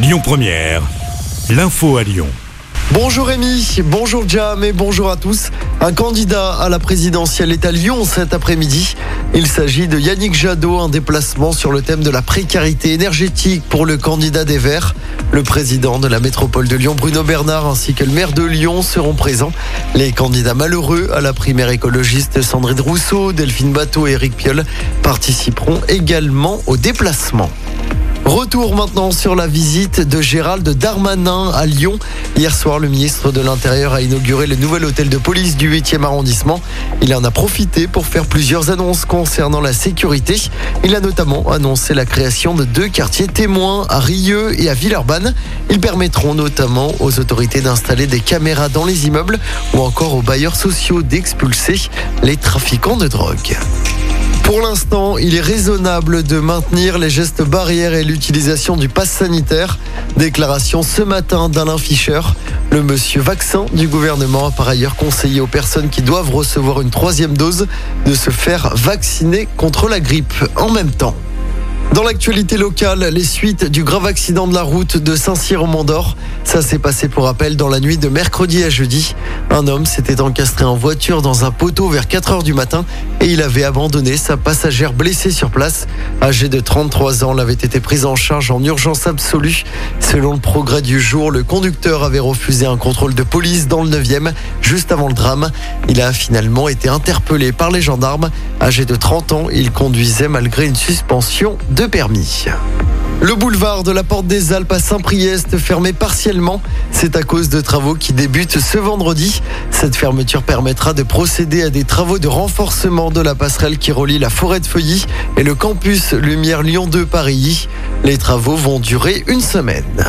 Lyon Première, l'info à Lyon. Bonjour Rémi, bonjour Jam et bonjour à tous. Un candidat à la présidentielle est à Lyon cet après-midi. Il s'agit de Yannick Jadot, un déplacement sur le thème de la précarité énergétique pour le candidat des Verts. Le président de la métropole de Lyon, Bruno Bernard, ainsi que le maire de Lyon seront présents. Les candidats malheureux à la primaire écologiste Sandrine Rousseau, Delphine Bateau et Eric Piolle participeront également au déplacement. Retour maintenant sur la visite de Gérald Darmanin à Lyon. Hier soir, le ministre de l'Intérieur a inauguré le nouvel hôtel de police du 8e arrondissement. Il en a profité pour faire plusieurs annonces concernant la sécurité. Il a notamment annoncé la création de deux quartiers témoins à Rieux et à Villeurbanne. Ils permettront notamment aux autorités d'installer des caméras dans les immeubles ou encore aux bailleurs sociaux d'expulser les trafiquants de drogue. Pour l'instant, il est raisonnable de maintenir les gestes barrières et l'utilisation du pass sanitaire. Déclaration ce matin d'Alain Fischer. Le monsieur vaccin du gouvernement a par ailleurs conseillé aux personnes qui doivent recevoir une troisième dose de se faire vacciner contre la grippe en même temps. Dans l'actualité locale, les suites du grave accident de la route de Saint-Cyr au Mont-d'Or. Ça s'est passé pour rappel dans la nuit de mercredi à jeudi. Un homme s'était encastré en voiture dans un poteau vers 4 heures du matin et il avait abandonné sa passagère blessée sur place. Âgée de 33 ans, elle avait été prise en charge en urgence absolue. Selon le progrès du jour, le conducteur avait refusé un contrôle de police dans le 9e juste avant le drame. Il a finalement été interpellé par les gendarmes. Âgé de 30 ans, il conduisait malgré une suspension de permis. Le boulevard de la Porte des Alpes à Saint-Priest fermé partiellement. C'est à cause de travaux qui débutent ce vendredi. Cette fermeture permettra de procéder à des travaux de renforcement de la passerelle qui relie la forêt de Feuilly et le campus Lumière Lyon 2 Paris. Les travaux vont durer une semaine.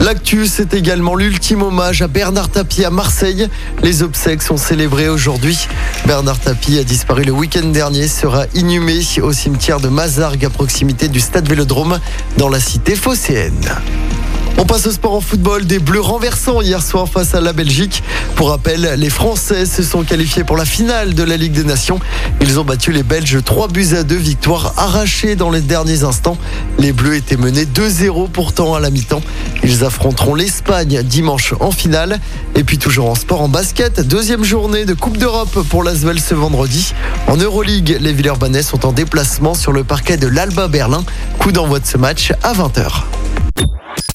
L'actu, c'est également l'ultime hommage à Bernard Tapie à Marseille. Les obsèques sont célébrées aujourd'hui. Bernard Tapie a disparu le week-end dernier, sera inhumé au cimetière de Mazargues à proximité du stade Vélodrome dans la cité phocéenne. On passe au sport en football. Des Bleus renversants hier soir face à la Belgique. Pour rappel, les Français se sont qualifiés pour la finale de la Ligue des Nations. Ils ont battu les Belges 3 buts à 2, victoire arrachée dans les derniers instants. Les Bleus étaient menés 2-0 pourtant à la mi-temps. Ils affronteront l'Espagne dimanche en finale. Et puis toujours en sport en basket, deuxième journée de Coupe d'Europe pour l'Asvel ce vendredi. En Euroleague, les Villeurbanais sont en déplacement sur le parquet de l'Alba Berlin. Coup d'envoi de ce match à 20h.